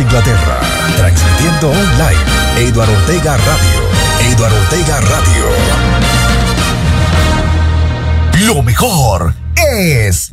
Inglaterra. Transmitiendo online. Eduardo Ortega Radio. Eduardo Ortega Radio. Lo mejor es.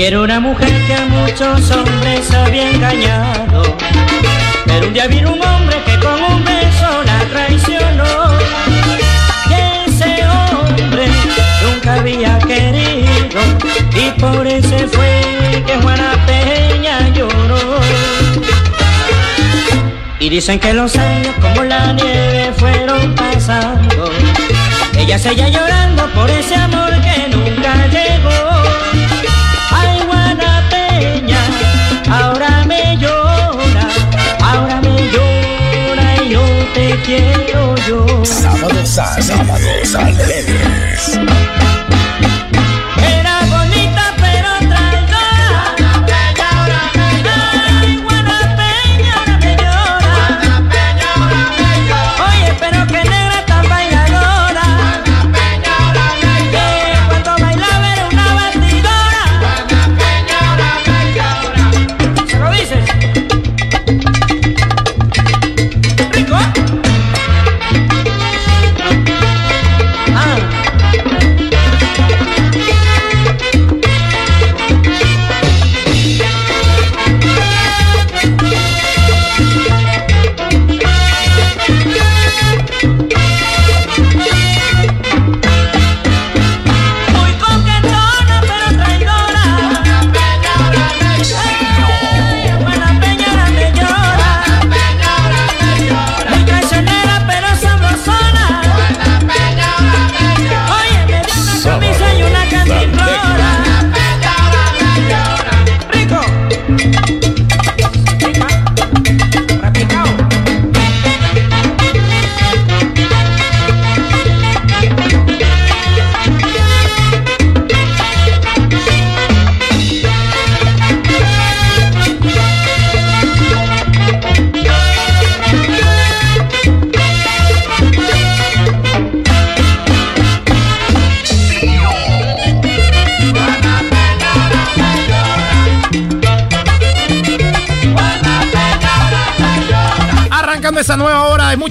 Era una mujer que a muchos hombres había engañado. Pero un día vino un hombre que con un beso la traicionó. Y ese hombre nunca había querido. Y por eso fue que Juana Peña lloró. Y dicen que los años como la nieve fueron pasando. Ella seguía llorando por ese amor que nunca llegó. Quiero yo. Sábado, sábados alegres.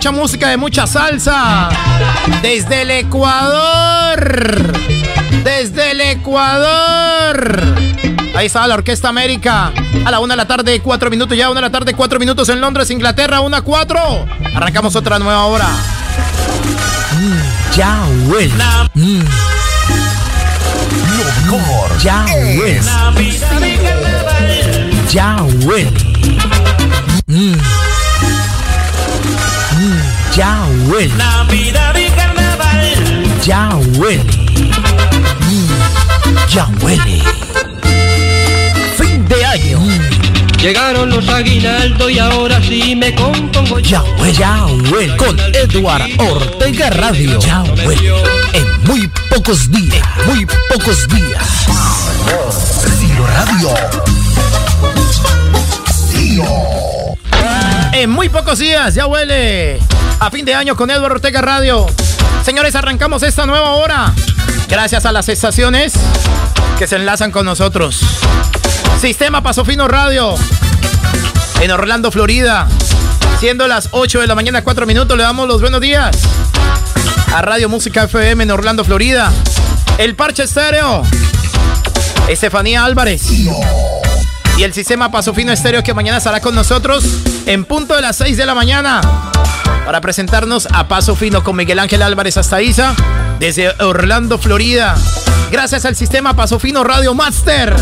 Mucha música, de mucha salsa. Desde el Ecuador. Desde el Ecuador. Ahí está la Orquesta América. A la una de la tarde, cuatro minutos ya. Una de la tarde, cuatro minutos en Londres, Inglaterra. Una, cuatro. Arrancamos otra nueva hora. Ya huele. Mm, Lo mejor ya huele. Ya huele. Mm. Mm, Ya huele. Navidad y carnaval. Ya huele. Mm, Ya huele. Fin de año. Llegaron los aguinaldos y ahora sí me compongo Ya huele. Ya huele. Con Edward Ortega Radio. Ya huele. En muy pocos días. Muy pocos días. Ciro Radio. En muy pocos días, ya huele. A fin de año con Eduardo Ortega Radio. Señores, arrancamos esta nueva hora. Gracias a las estaciones que se enlazan con nosotros. Sistema Paso Fino Radio. En Orlando, Florida. Siendo las 8 de la mañana, 4 minutos, le damos los buenos días. A Radio Música FM en Orlando, Florida. El Parche Estéreo. Estefanía Álvarez. Y el sistema Paso Fino Estéreo que mañana estará con nosotros en punto de las 6 de la mañana para presentarnos a Paso Fino con Miguel Ángel Álvarez hasta Isa desde Orlando, Florida. Gracias al sistema Paso Fino Radio Master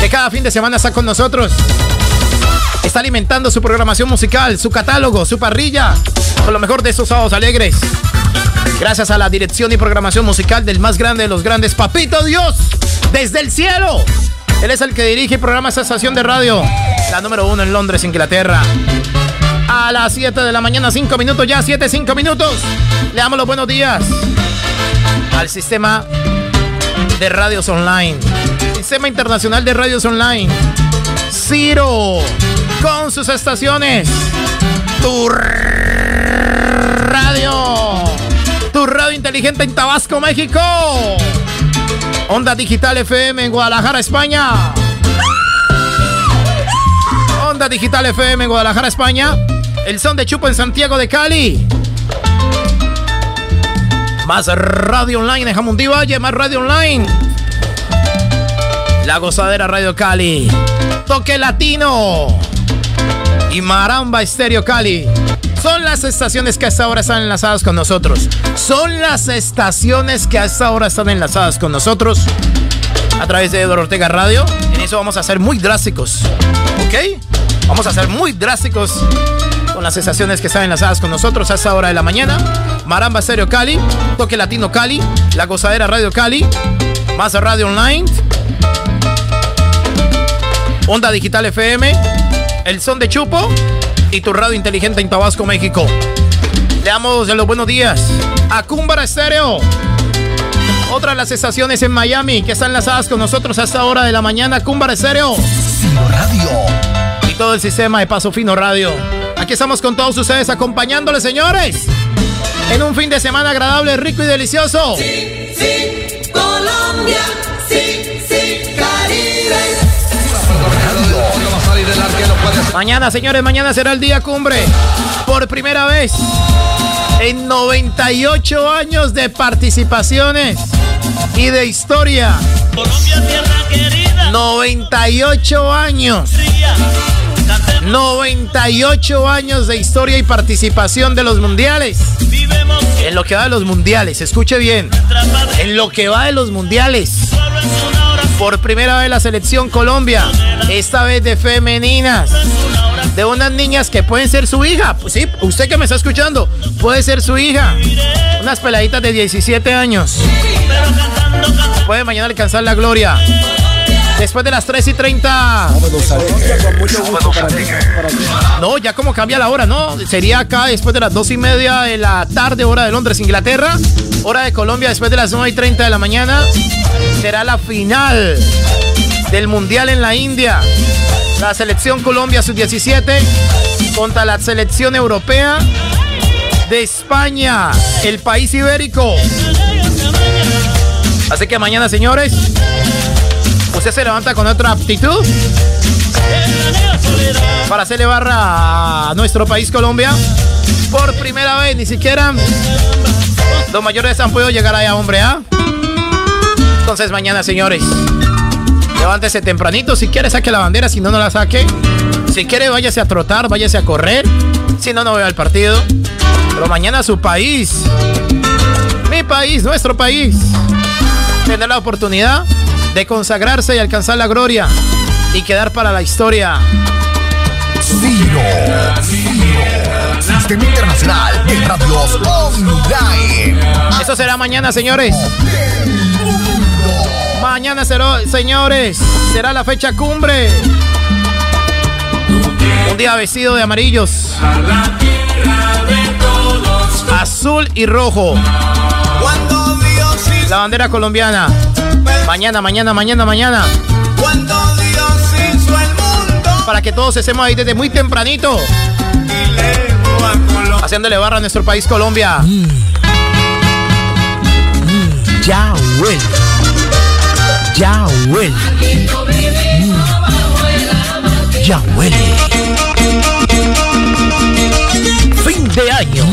que cada fin de semana está con nosotros. Está alimentando su programación musical, su catálogo, su parrilla con lo mejor de estos sábados alegres. Gracias a la dirección y programación musical del más grande de los grandes, Papito Dios, desde el cielo. Él es el que dirige y programa esta estación de radio, la número uno en Londres, Inglaterra. A las 7 de la mañana, 5 minutos ya, 7, 5 minutos. Le damos los buenos días al sistema de radios online. Sistema Internacional de Radios Online. Ciro, con sus estaciones. Tu radio. Tu radio inteligente en Tabasco, México. Onda Digital FM en Guadalajara, España. Onda Digital FM en Guadalajara, España. El son de Chupo en Santiago de Cali. Más radio online en Jamundí Valle, más radio online. La gozadera Radio Cali. Toque Latino. Y Maramba Estéreo Cali. Son las estaciones que hasta ahora están enlazadas con nosotros. Son las estaciones que hasta ahora están enlazadas con nosotros. A través de Eduardo Ortega Radio. En eso vamos a ser muy drásticos. ¿Ok? Vamos a ser muy drásticos con las estaciones que están enlazadas con nosotros a esta hora de la mañana. Maramba Stereo Cali, Toque Latino Cali, La Gozadera Radio Cali, Más Radio Online, Onda Digital FM, El Son de Chupo y tu radio inteligente en Tabasco, México. Le damos los buenos días a Cúmbara Estéreo. Otra de las estaciones en Miami que están enlazadas con nosotros a esta hora de la mañana, Cúmbara Estéreo. Radio. Y todo el sistema de Paso Fino Radio. Aquí estamos con todos ustedes acompañándoles, señores. En un fin de semana agradable, rico y delicioso. Sí, sí, Mañana, señores, mañana será el día cumbre. Por primera vez en 98 años de participaciones y de historia. Colombia, tierra querida. 98 años. 98 años de historia y participación de los mundiales. En lo que va de los mundiales, escuche bien. En lo que va de los mundiales. Por primera vez la selección Colombia, esta vez de femeninas. De unas niñas que pueden ser su hija. Pues sí, usted que me está escuchando, puede ser su hija. Unas peladitas de 17 años. Puede mañana alcanzar la gloria. Después de las 3 y 30. No, ya como cambia la hora, ¿no? Sería acá después de las 2 y media de la tarde, hora de Londres, Inglaterra. Hora de Colombia después de las 9 y 30 de la mañana. Será la final del Mundial en la India. La selección Colombia sub-17 contra la selección europea de España, el país ibérico. Así que mañana, señores, usted se levanta con otra aptitud para hacerle barra a nuestro país Colombia. Por primera vez, ni siquiera los mayores han podido llegar allá, hombre, ¿ah? Entonces mañana, señores, levántese tempranito. Si quiere, saque la bandera. Si no, no la saque. Si quiere, váyase a trotar, váyase a correr. Si no, no vea el partido. Pero mañana su país, mi país, nuestro país, tendrá la oportunidad de consagrarse y alcanzar la gloria y quedar para la historia. Ciro, Ciro, Sistema Internacional de Radios Online. Eso será mañana, señores. Mañana será, señores, será la fecha cumbre. Un día vestido de amarillos, azul y rojo. La bandera colombiana. Mañana, mañana, mañana, mañana. cuando Dios hizo el mundo Para que todos estemos ahí desde muy tempranito. Haciéndole barra a nuestro país Colombia. Ya huele. Ya huele. Mm. Ya huele. Fin de año.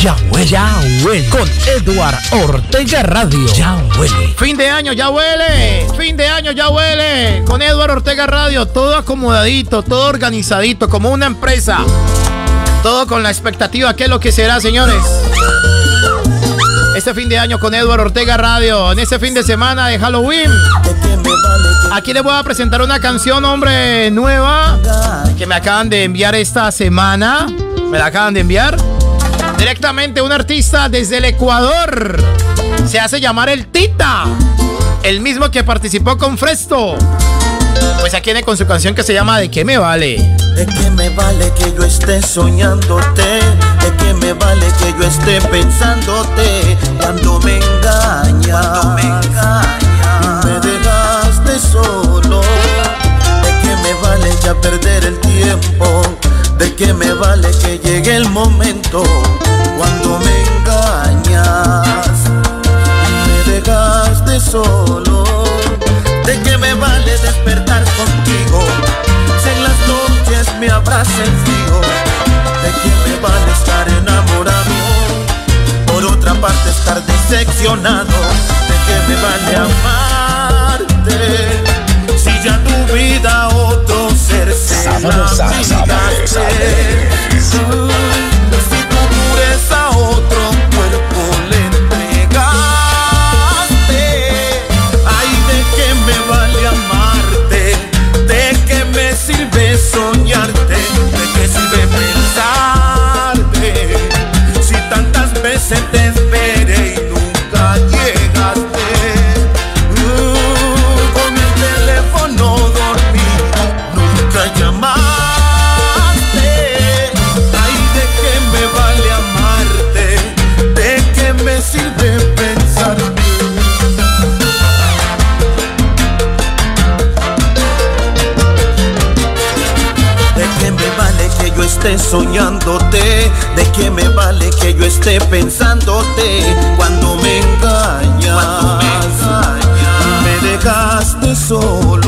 Ya huele. Ya huele. Con Edward Ortega Radio. Ya huele. Fin de año ya huele. Fin de año ya huele. Con Eduardo Ortega Radio, todo acomodadito, todo organizadito, como una empresa. Todo con la expectativa, ¿qué es lo que será, señores? Este fin de año con Eduardo Ortega Radio, en este fin de semana de Halloween. Aquí les voy a presentar una canción, hombre, nueva, que me acaban de enviar esta semana. Me la acaban de enviar. Directamente un artista desde el Ecuador. Se hace llamar el Tita. El mismo que participó con Fresto. Pues aquí viene con su canción que se llama ¿De qué me vale? ¿De qué me vale que yo esté soñándote? ¿De qué me vale que yo esté pensándote cuando me engañas? Cuando me engañas. Me dejaste solo. ¿De qué me vale ya perder el tiempo? ¿De qué me vale que llegue el momento cuando me engañas? Me dejaste solo. ¿De qué me vale despertar contigo? Si en las noches me abraza el frío. ¿De qué me vale estar enamorado? Por otra parte estar decepcionado. ¿De qué me vale amarte? Sa pa bon sa, sa pa bon sa soñándote? ¿De qué me vale que yo esté pensándote cuando me engañas? me, dejaste solo.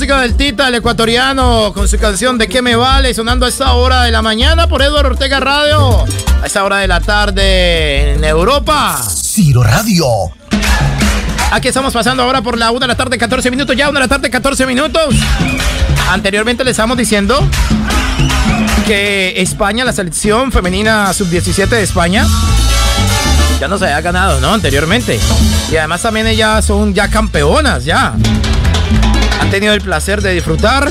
Música del Tita, el ecuatoriano, con su canción ¿De qué me vale? Sonando a esta hora de la mañana por Eduardo Ortega Radio. A esta hora de la tarde en Europa. Ciro Radio. Aquí estamos pasando ahora por la 1 de la tarde, 14 minutos. Ya 1 de la tarde, 14 minutos. Anteriormente les estamos diciendo que España, la selección femenina sub-17 de España, ya no se había ganado, ¿no? Anteriormente. Y además también ellas son ya campeonas, ya. Han tenido el placer de disfrutar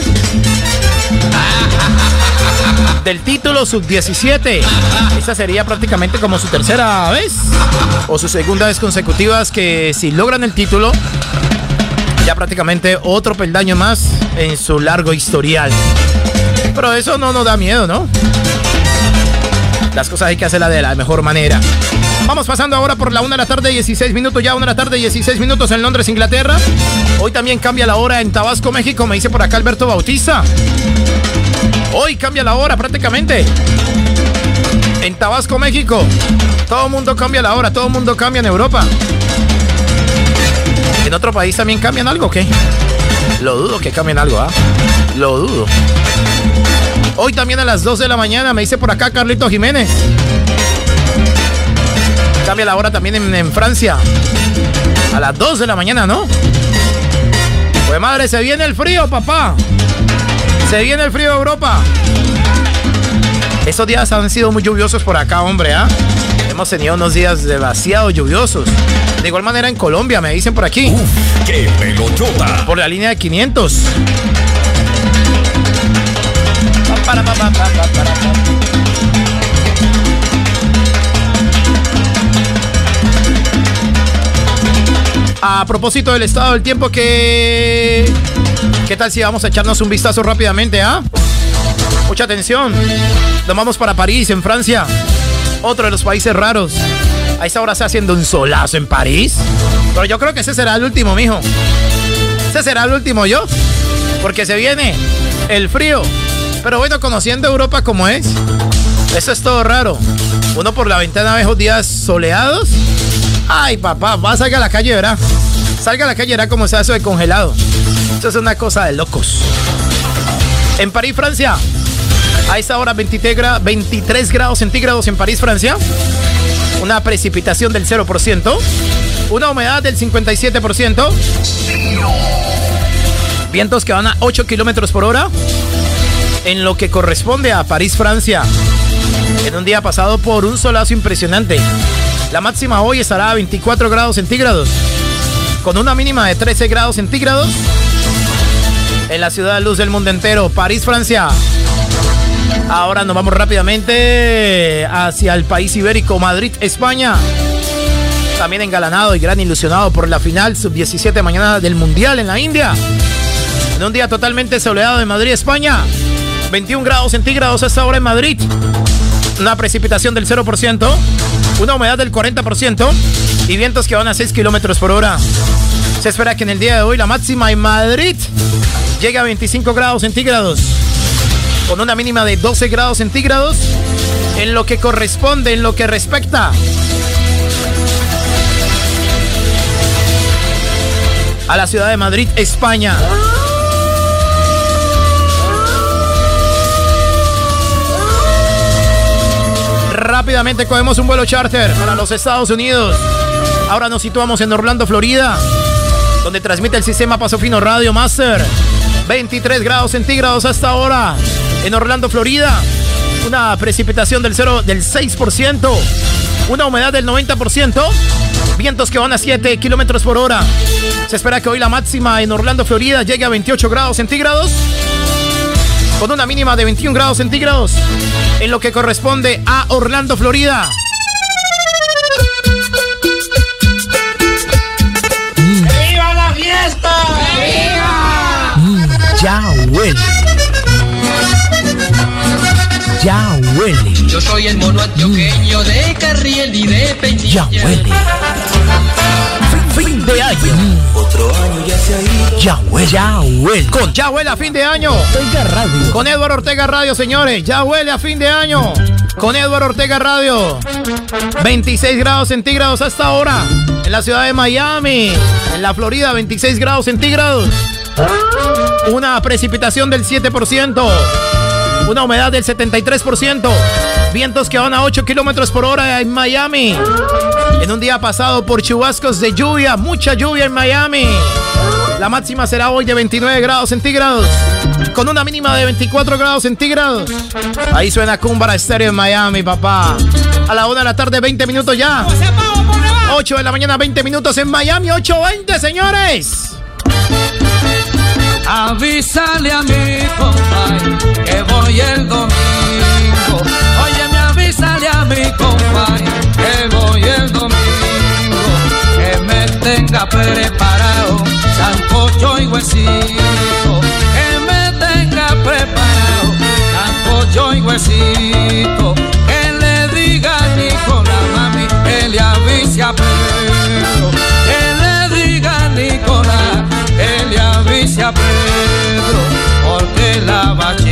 del título sub-17. Esa sería prácticamente como su tercera vez o su segunda vez consecutivas que si logran el título, ya prácticamente otro peldaño más en su largo historial. Pero eso no nos da miedo, ¿no? Las cosas hay que hacerlas de la mejor manera. Vamos pasando ahora por la 1 de la tarde, 16 minutos, ya 1 de la tarde, 16 minutos en Londres, Inglaterra. Hoy también cambia la hora en Tabasco, México, me dice por acá Alberto Bautista. Hoy cambia la hora prácticamente. En Tabasco, México. Todo el mundo cambia la hora, todo el mundo cambia en Europa. ¿En otro país también cambian algo o qué? Lo dudo que cambien algo, ¿ah? Lo dudo. Hoy también a las 2 de la mañana me dice por acá Carlito Jiménez. Cambia la hora también en, Francia. A las 2 de la mañana, ¿no? Pues madre, se viene el frío, papá. Se viene el frío de Europa. Estos días han sido muy lluviosos por acá, hombre, ¿ah? Hemos tenido unos días demasiado lluviosos. De igual manera en Colombia, me dicen por aquí. Uf, qué pelotota. Por la línea de 500. A propósito del estado del tiempo que... ¿Qué tal si vamos a echarnos un vistazo rápidamente, ah? Mucha atención. Nos vamos para París, en Francia. Otro de los países raros. A esa hora está haciendo un solazo en París. Pero yo creo que ese será el último, mijo. Ese será el último yo. Porque se viene el frío. Pero bueno, conociendo Europa como es, eso es todo raro. Uno por la ventana ve esos días soleados. Ay, papá, va a salir a la calle, ¿verdad? Salga a la calle, verá cómo se hace de congelado. Eso es una cosa de locos. En París, Francia, a esta hora 23, 23 grados centígrados en París, Francia. Una precipitación del 0%. Una humedad del 57%. Vientos que van a 8 kilómetros por hora en lo que corresponde a París, Francia. En un día pasado por un solazo impresionante. La máxima hoy estará a 24 grados centígrados, con una mínima de 13 grados centígrados. En la ciudad de luz del mundo entero, París, Francia. Ahora nos vamos rápidamente hacia el país ibérico, Madrid, España. También engalanado y gran ilusionado por la final sub-17 mañana del Mundial en la India. En un día totalmente soleado de Madrid, España. 21 grados centígrados a esta hora en Madrid. Una precipitación del 0%, una humedad del 40% y vientos que van a 6 kilómetros por hora. Se espera que en el día de hoy la máxima en Madrid llegue a 25 grados centígrados, con una mínima de 12 grados centígrados en lo que corresponde, en lo que respecta a la ciudad de Madrid, España. Rápidamente cogemos un vuelo charter para los Estados Unidos. Ahora nos situamos en Orlando, Florida, donde transmite el sistema Paso Fino Radio Master. 23 grados centígrados hasta ahora en Orlando, Florida. Una precipitación del 0 del 6%. Una humedad del 90%. Vientos que van a 7 kilómetros por hora. Se espera que hoy la máxima en Orlando, Florida llegue a 28 grados centígrados con una mínima de 21 grados centígrados en lo que corresponde a Orlando, Florida. ¡Viva la fiesta! ¡Viva! Mm, ya huele. Ya huele. Yo soy el mono antioqueño de Carriel y de Peñilla. Ya huele. Fin, de año. Otro año ya se ha ido. Ya huele. Ya huele. Con Ya huele a fin de año. Ortega Radio. Con Eduardo Ortega Radio, señores. Ya huele a fin de año. Con Eduardo Ortega Radio. 26 grados centígrados hasta ahora. En la ciudad de Miami. En la Florida, 26 grados centígrados. Una precipitación del 7%. Una humedad del 73%. Vientos que van a 8 kilómetros por hora en Miami. En un día pasado por chubascos de lluvia, mucha lluvia en Miami. La máxima será hoy de 29 grados centígrados, con una mínima de 24 grados centígrados. Ahí suena Cumbara Estéreo en Miami, papá. A la 1 de la tarde, 20 minutos ya. 8 de la mañana, 20 minutos en Miami, 8.20, señores avísale a mi compay que voy el domingo. Oye, me avísale a mi compay que voy el domingo. Que me tenga preparado sancocho y huesito. Que me tenga preparado sancocho y huesito. porque la bachillerato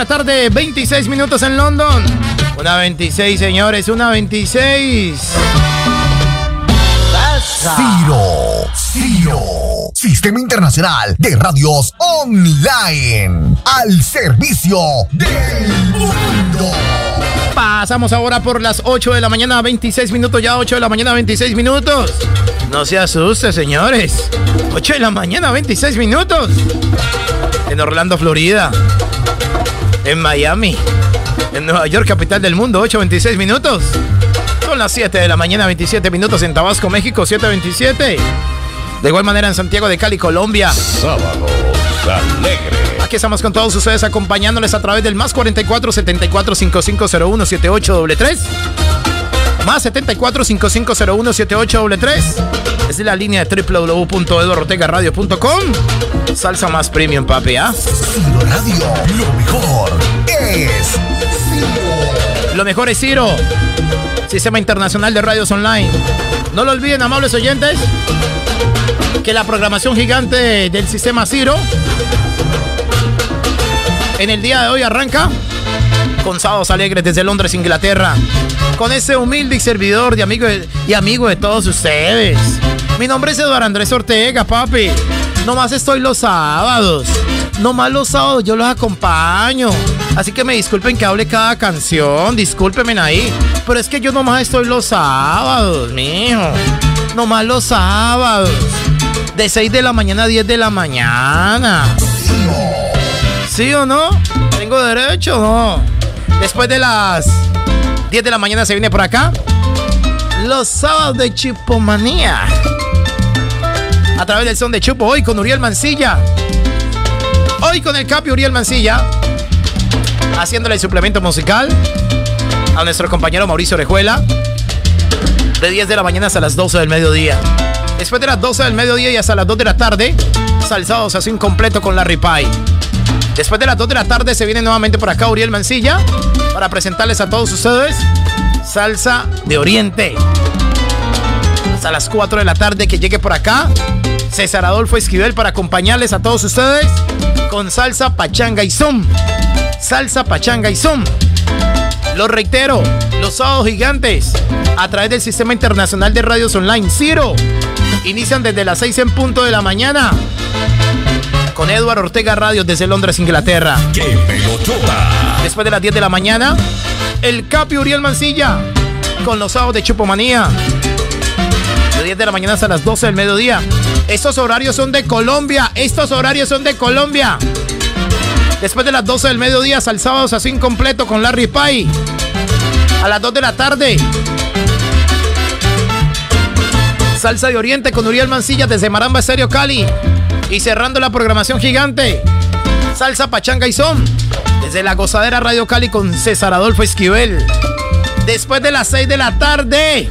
la tarde, 26 minutos en London. Una 26, señores, una 26. Ciro, Ciro, Sistema Internacional de Radios Online, al servicio del mundo. Pasamos ahora por las 8 de la mañana, 26 minutos, ya 8 de la mañana, 26 minutos. No se asuste, señores. 8 de la mañana, 26 minutos en Orlando, Florida, en Miami, en Nueva York, capital del mundo, 8.26 minutos. Son las 7 de la mañana, 27 minutos en Tabasco, México, 7.27. De igual manera en Santiago de Cali, Colombia. Sábado alegre. Aquí estamos con todos ustedes acompañándoles a través del más 44 74 5501 7833. Más 74 5501 7833. Es la línea de www.eduardotegaradio.com. Salsa más premium, papi, ¿ah? Radio, lo mejor es Ciro. Lo mejor es Ciro. Sistema Internacional de Radios Online. No lo olviden, amables oyentes, que la programación gigante del sistema Ciro en el día de hoy arranca con Sábados Alegres desde Londres, Inglaterra. Con ese humilde servidor de y amigo de todos ustedes. Mi nombre es Eduardo Andrés Ortega, papi. Nomás estoy los sábados. Nomás los sábados yo los acompaño. Así que me disculpen que hable cada canción. Discúlpenme ahí. Pero es que yo nomás estoy los sábados, mijo. Nomás los sábados. De 6 de la mañana a 10 de la mañana. ¿Sí o no? ¿Tengo derecho o no? Después de las 10 de la mañana se viene por acá. Los sábados de Chupomanía. A través del son de Chupo hoy con Uriel Mancilla. Hoy con el Capi Uriel Mancilla. Haciéndole el suplemento musical a nuestro compañero Mauricio Orejuela. De 10 de la mañana hasta las 12 del mediodía. Después de las 12 del mediodía y hasta las 2 de la tarde, salsados así completo con la Pie. Después de las 2 de la tarde se viene nuevamente por acá Uriel Mancilla para presentarles a todos ustedes salsa de Oriente. Hasta las 4 de la tarde que llegue por acá César Adolfo Esquivel para acompañarles a todos ustedes con salsa pachanga y zoom. Salsa pachanga y zoom. Lo reitero, los sábados gigantes a través del Sistema Internacional de Radios Online Ciro inician desde las 6 en punto de la mañana con Eduardo Ortega Radio desde Londres, Inglaterra. ¡Qué pelotota! Después de las 10 de la mañana, el Capi Uriel Mancilla con los sábados de Chupomanía. De 10 de la mañana hasta las 12 del mediodía. Estos horarios son de Colombia. Estos horarios son de Colombia. Después de las 12 del mediodía, hasta el sábado así incompleto con Larry Pie. A las 2 de la tarde. Salsa de Oriente con Uriel Mancilla desde Maramba Estéreo Cali. Y cerrando la programación gigante, Salsa Pachanga y Son, desde la gozadera Radio Cali con César Adolfo Esquivel. Después de las 6 de la tarde,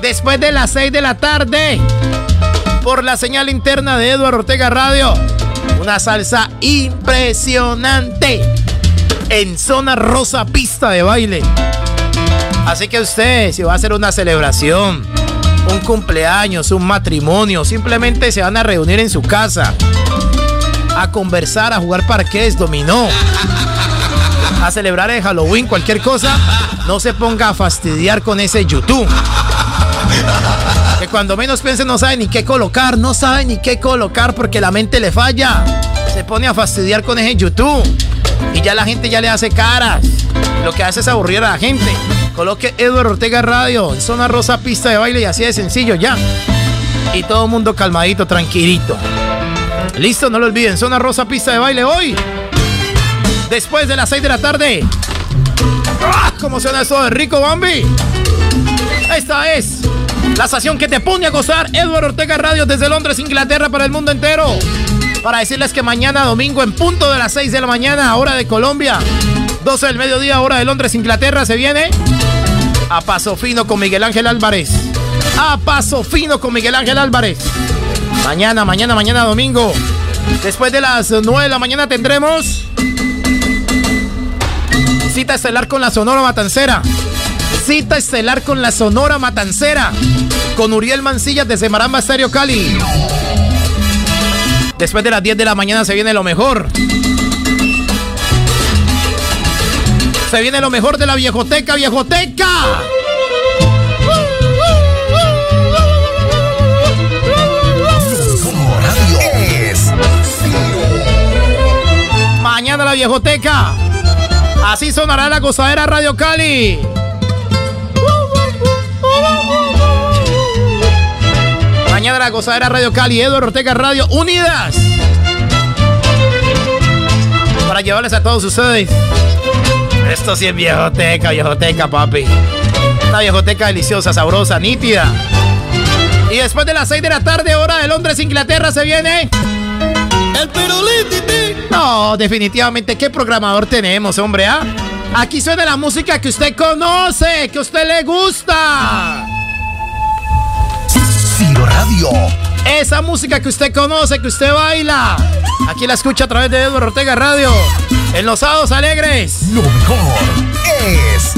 después de las 6 de la tarde, por la señal interna de Eduardo Ortega Radio, una salsa impresionante en zona rosa pista de baile. Así que usted, si va a hacer una celebración, un cumpleaños, un matrimonio, simplemente se van a reunir en su casa a conversar, a jugar parques, dominó, a celebrar el Halloween, cualquier cosa, no se ponga a fastidiar con ese YouTube. Que cuando menos piense no sabe ni qué colocar, no sabe ni qué colocar porque la mente le falla. Se pone a fastidiar con ese YouTube. Y ya la gente ya le hace caras. Lo que hace es aburrir a la gente. Coloque Eduardo Ortega Radio en zona rosa pista de baile y así de sencillo ya. Y todo el mundo calmadito, tranquilito. Listo, no lo olviden, zona rosa pista de baile hoy. Después de las 6 de la tarde. ¡Ah! ¿Cómo suena eso de rico, Bambi? Esta es la estación que te pone a gozar. Eduardo Ortega Radio desde Londres, Inglaterra para el mundo entero. Para decirles que mañana domingo en punto de las 6 de la mañana, hora de Colombia, 12 del mediodía, hora de Londres, Inglaterra, se viene a paso fino con Miguel Ángel Álvarez. A paso fino con Miguel Ángel Álvarez. Mañana, mañana, mañana domingo. Después de las 9 de la mañana tendremos cita estelar con la Sonora Matancera. Cita estelar con la Sonora Matancera. Con Uriel Mancilla desde Maramba Estéreo Cali. Después de las 10 de la mañana se viene lo mejor. Se viene lo mejor de la viejoteca, viejoteca. Mañana la viejoteca. Así sonará la gozadera Radio Cali. Mañana la gozadera Radio Cali, Eduardo Ortega Radio Unidas. Para llevarles a todos ustedes. Esto sí es viejoteca, viejoteca, papi. Una viejoteca deliciosa, sabrosa, nítida. Y después de las 6 de la tarde, hora de Londres, Inglaterra, se viene. El Perolín, No, definitivamente, ¿qué programador tenemos, hombre? ah? Aquí suena la música que usted conoce, que a usted le gusta. Ciro Radio. Esa música que usted conoce, que usted baila. Aquí la escucha a través de Eduardo Ortega Radio. En los sábados alegres. Lo mejor es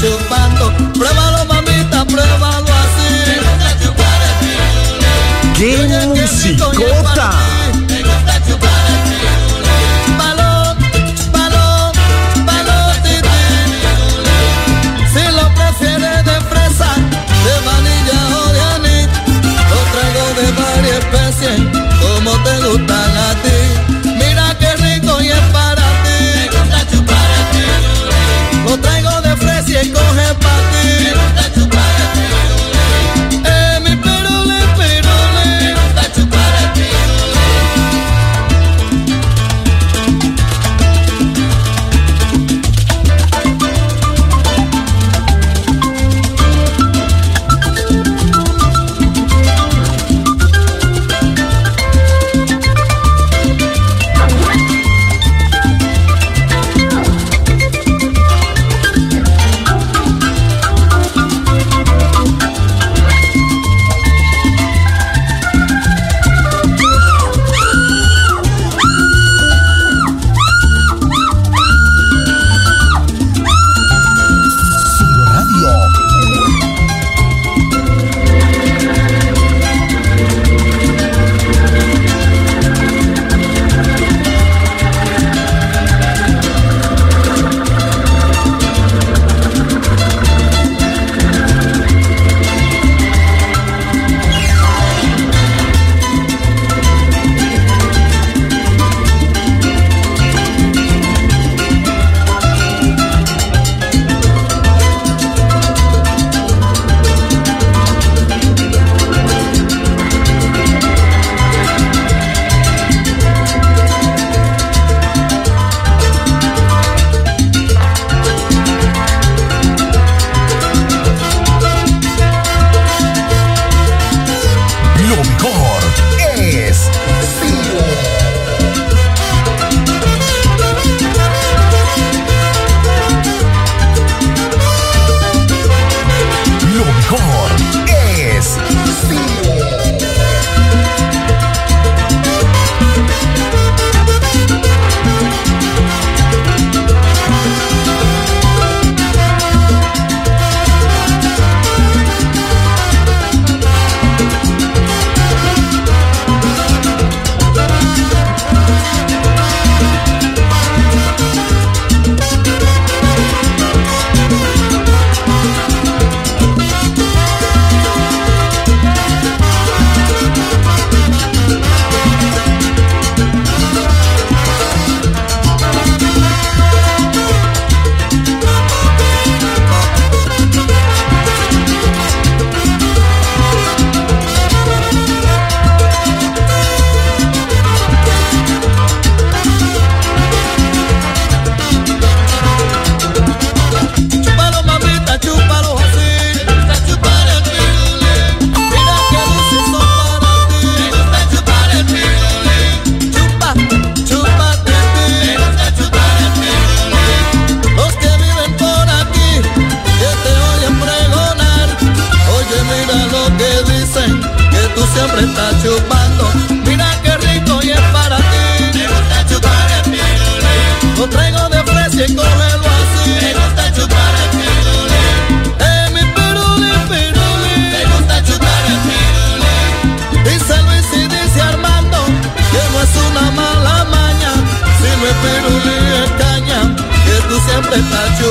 took my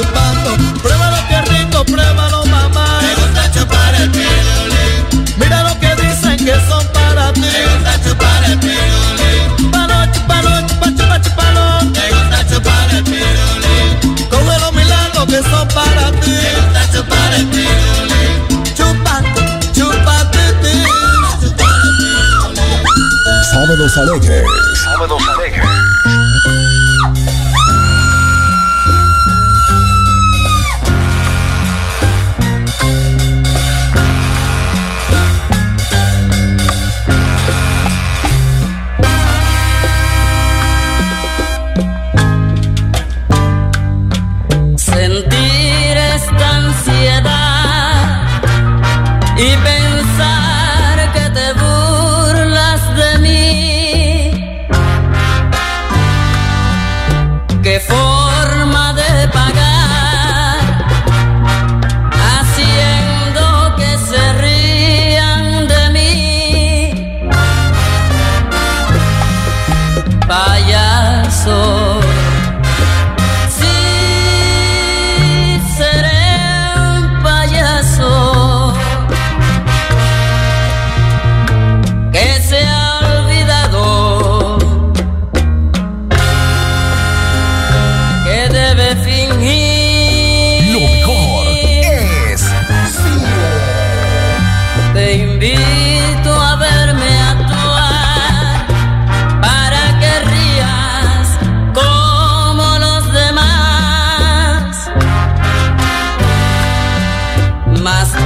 chupando. Pruébalo que rico, pruébalo mamá. Me gusta chupar el pirulín. Mira lo que dicen que son para ti. Me gusta chupar el pirulín. Chupalo, chupalo, chupa, chupa, chupalo. Me gusta chupar el pirulín. Come los milagros que son para ti. Me gusta chupar el pirulín. Chupa, chupa, ti, Sábados alegres. Sábados alegres.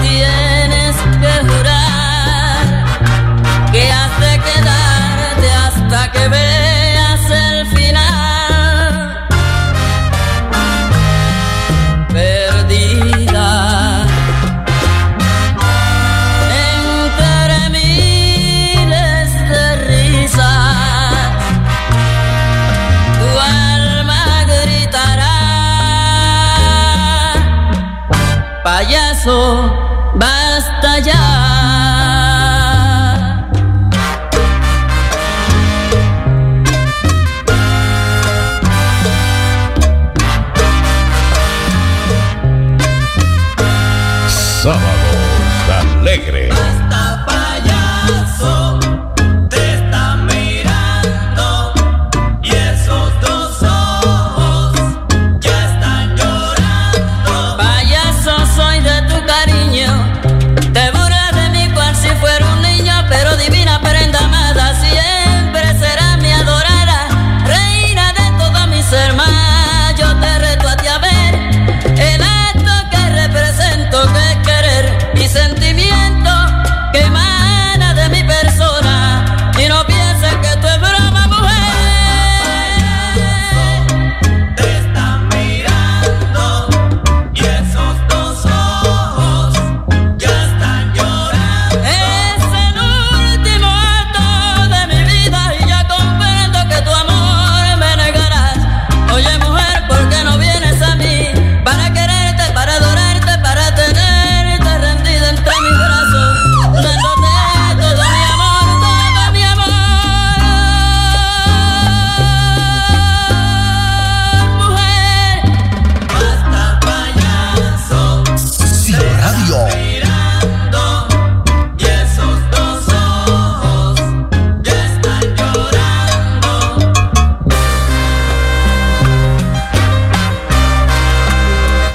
the end.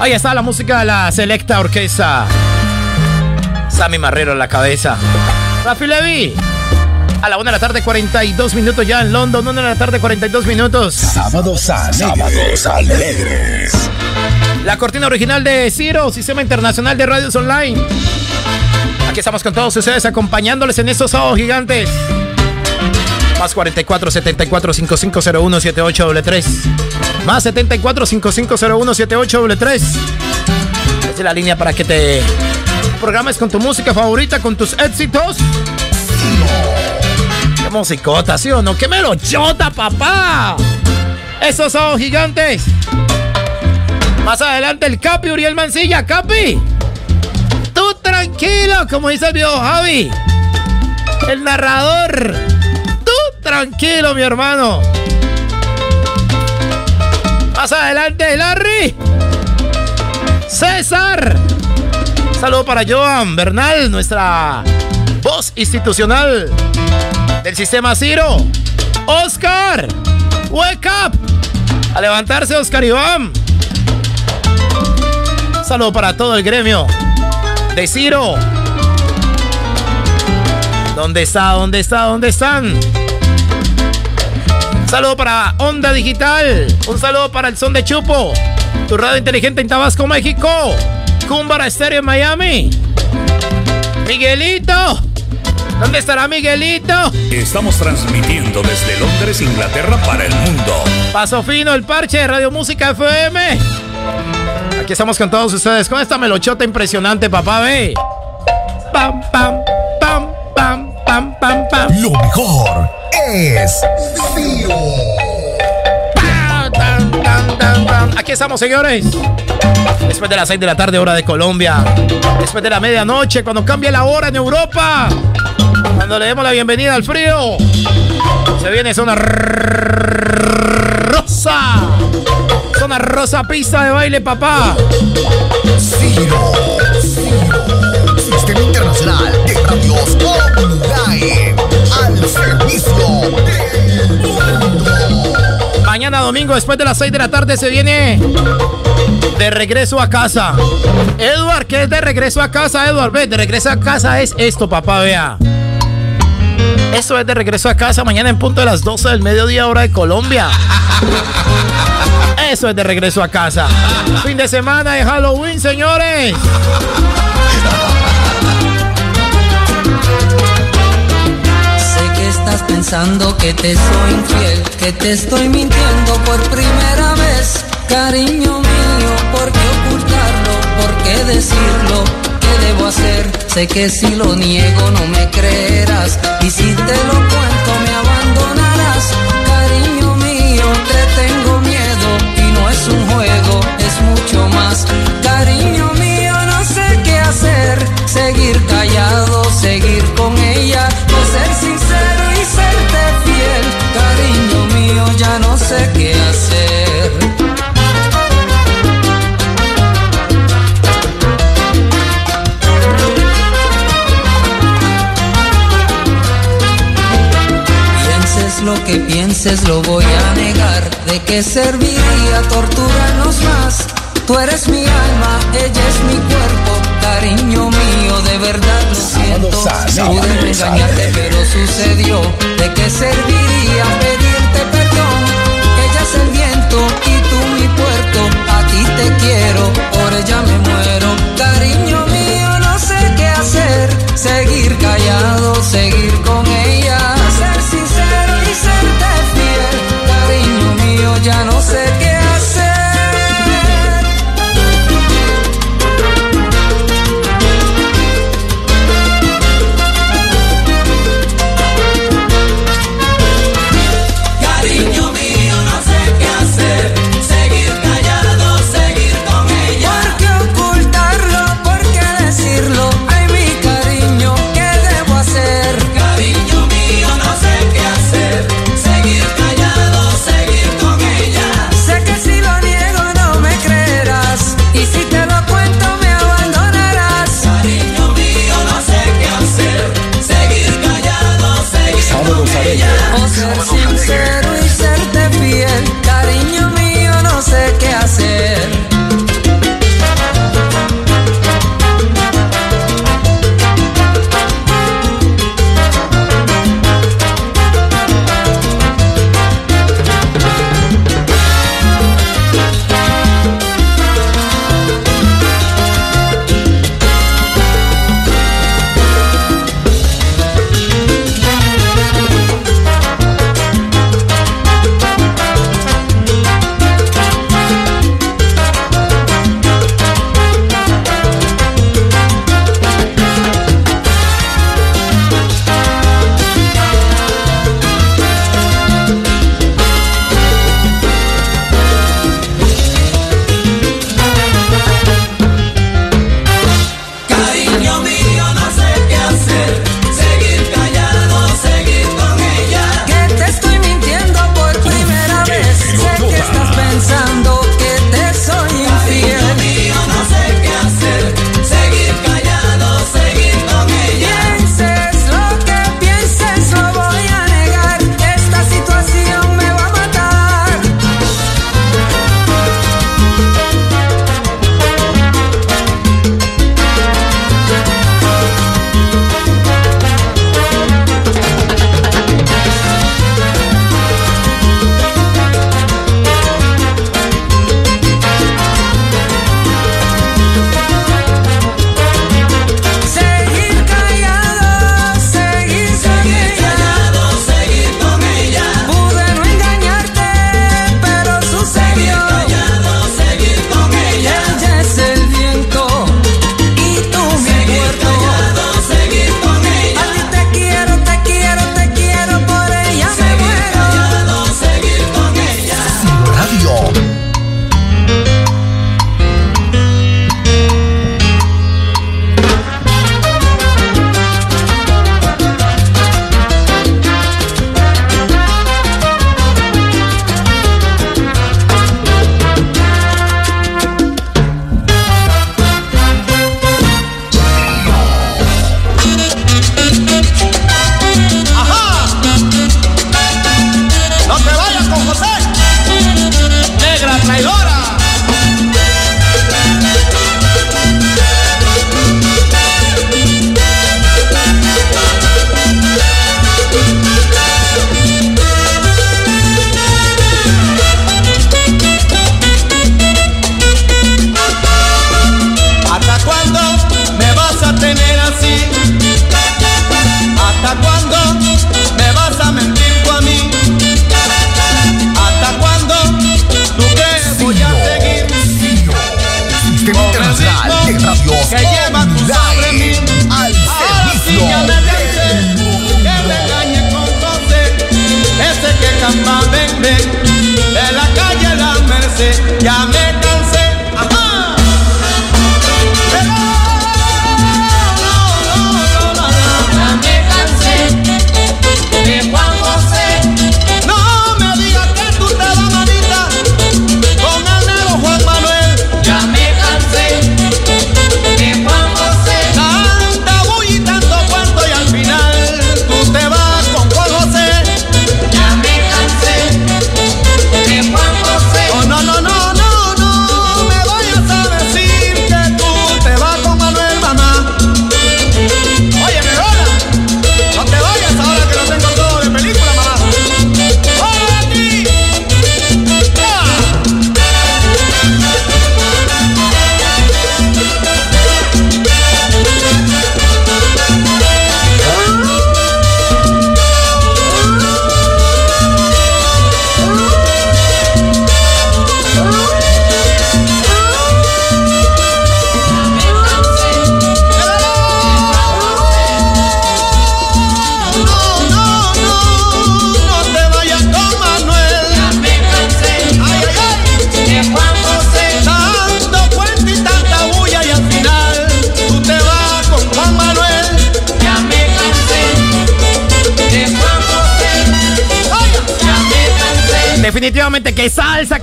Ahí está la música de la selecta orquesta. Sammy Marrero en la cabeza. Rafi Levy. A la 1 de la tarde, 42 minutos ya en London. 1 de la tarde, 42 minutos. Sábados alegres. Sábados alegres. La cortina original de Ciro, Sistema Internacional de Radios Online. Aquí estamos con todos ustedes acompañándoles en estos sábados gigantes. Más 44 74 5501 7833. Más 74 5501 7833. Esa es la línea para que te programes con tu música favorita, con tus éxitos. Qué musicota, ¿sí o no? ¡Qué melochota, papá! Esos son gigantes. Más adelante el Capi Uriel Mancilla. Capi, tú tranquilo, como dice el viejo Javi. El narrador. Tranquilo, mi hermano. Más adelante, Larry. César. Saludo para Joan Bernal, nuestra voz institucional del sistema Ciro. Oscar. Wake up. A levantarse, Oscar Iván. Saludo para todo el gremio de Ciro. ¿Dónde está? ¿Dónde está? ¿Dónde están? Saludo para Onda Digital. Un saludo para el Son de Chupo. Tu radio inteligente en Tabasco, México. Cumbara Estéreo en Miami. Miguelito. ¿Dónde estará Miguelito? Estamos transmitiendo desde Londres, Inglaterra para el mundo. Paso fino, el parche de Radio Música FM. Aquí estamos con todos ustedes con esta melochota impresionante, papá, ve. Pam, pam, pam, pam. Lo mejor es Aquí estamos, señores. Después de las 6 de la tarde, hora de Colombia. Después de la medianoche, cuando cambie la hora en Europa. Cuando le demos la bienvenida al frío. Se viene zona rosa. Zona rosa, pista de baile, papá. Ciro. Internacional de Radios. Al servicio del mundo. Mañana domingo, después de las 6 de la tarde, se viene de regreso a casa. Edward, ¿qué es de regreso a casa, Edward? Ve, de regreso a casa es esto, papá, vea. Esto es de regreso a casa mañana en punto de las 12 del mediodía, hora de Colombia. Eso es de regreso a casa. Fin de semana de Halloween, señores. Pensando que te soy infiel, que te estoy mintiendo por primera vez. Cariño mío, ¿por qué ocultarlo? ¿Por qué decirlo? ¿Qué debo hacer? Sé que si lo niego no me creerás y si te lo cuento me abandonarás. Cariño mío, te tengo miedo y no es un juego, es mucho más. Cariño mío, no sé qué hacer, seguir que pienses, lo voy a negar. ¿De qué serviría torturarnos más? Tú eres mi alma, ella es mi cuerpo, cariño mío, de verdad lo siento. Pude engañarte, pero sucedió. ¿De qué serviría pedirte perdón? Ella es el viento y tú mi puerto. A ti te quiero, por ella me muero. Cariño mío, no sé qué hacer. Seguir callado, seguir con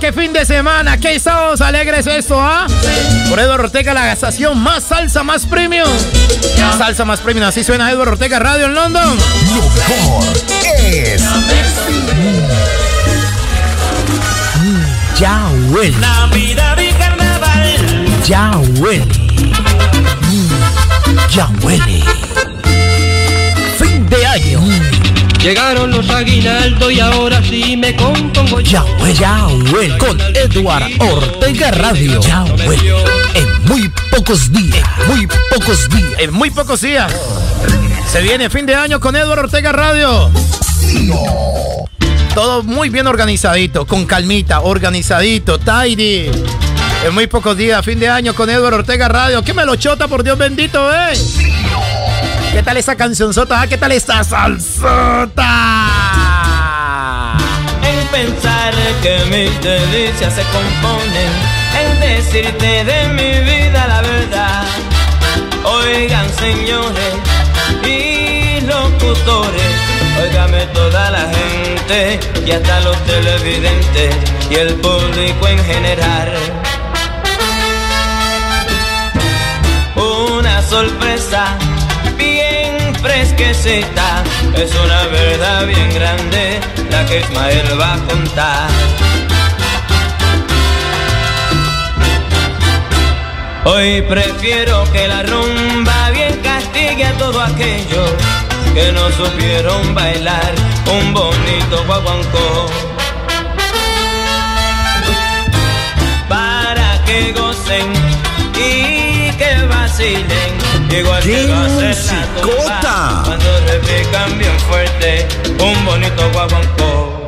qué fin de semana, qué sábados alegres esto, ¿ah? Por Eduardo Ortega, la estación más salsa, más premium. Salsa más premium, así suena Eduardo Ortega Radio en London. Lo mejor es Ya huele, Navidad y carnaval. ya huele. Mm, Ya huele. Fin de año. Llegaron los aguinaldos y ahora sí me compongo Ya huele, ya huele. Con Edward Ortega Radio. Ya huele. En muy pocos días, muy pocos días. En muy pocos días. Se viene fin de año con Eduardo Ortega Radio. Todo muy bien organizadito, con calmita, organizadito, tidy. En muy pocos días, fin de año con Eduardo Ortega Radio. ¿Qué me lo chota, por Dios bendito, eh? ¿Qué tal esa cancionzota? Ah, ¿Qué tal esta salsota? En pensar que mis delicias se componen en decirte de mi vida la verdad. Oigan señores y locutores, óigame toda la gente y hasta los televidentes y el público en general. Una sorpresa es una verdad bien grande la que Ismael va a contar. Hoy prefiero que la rumba bien castigue a todo aquello que no supieron bailar un bonito guaguancó. Para que gocen igual la tumba. Cuando repican bien fuerte. Un bonito guaguancó.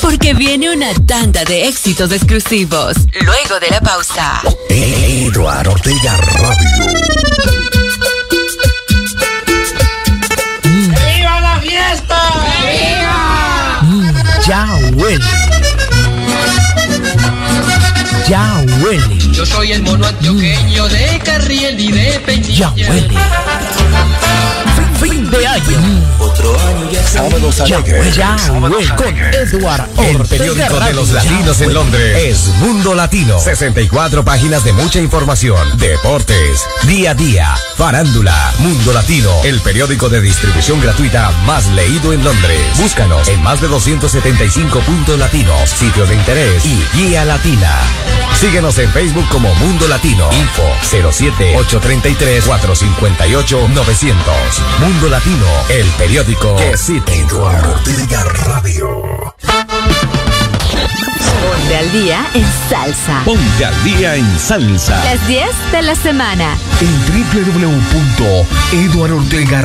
Porque viene una tanda de éxitos exclusivos. Luego de la pausa. Eduardo Ortega Radio. ¡Viva la fiesta! ¡Viva! Mm, ya huele. Ya huele. Yo soy el mono antioqueño de Carriel y de Peñilla. Ya huele. Fin, de año. Otro año ya Sábados alegres. Ya, huele con Edward El periódico de los latinos en Londres es Mundo Latino. 64 páginas de mucha información, deportes, día a día, farándula, Mundo Latino, el periódico de distribución gratuita más leído en Londres. Búscanos en más de 275 puntos latinos, sitios de interés y guía latina. Síguenos en Facebook como Mundo Latino. Info 07 833 458 900. Mundo Latino, el periódico que sí te Eduardo Ortega Radio. Ponte al día en salsa. Ponte al día en salsa. Las 10 de la semana. En www.eduardortega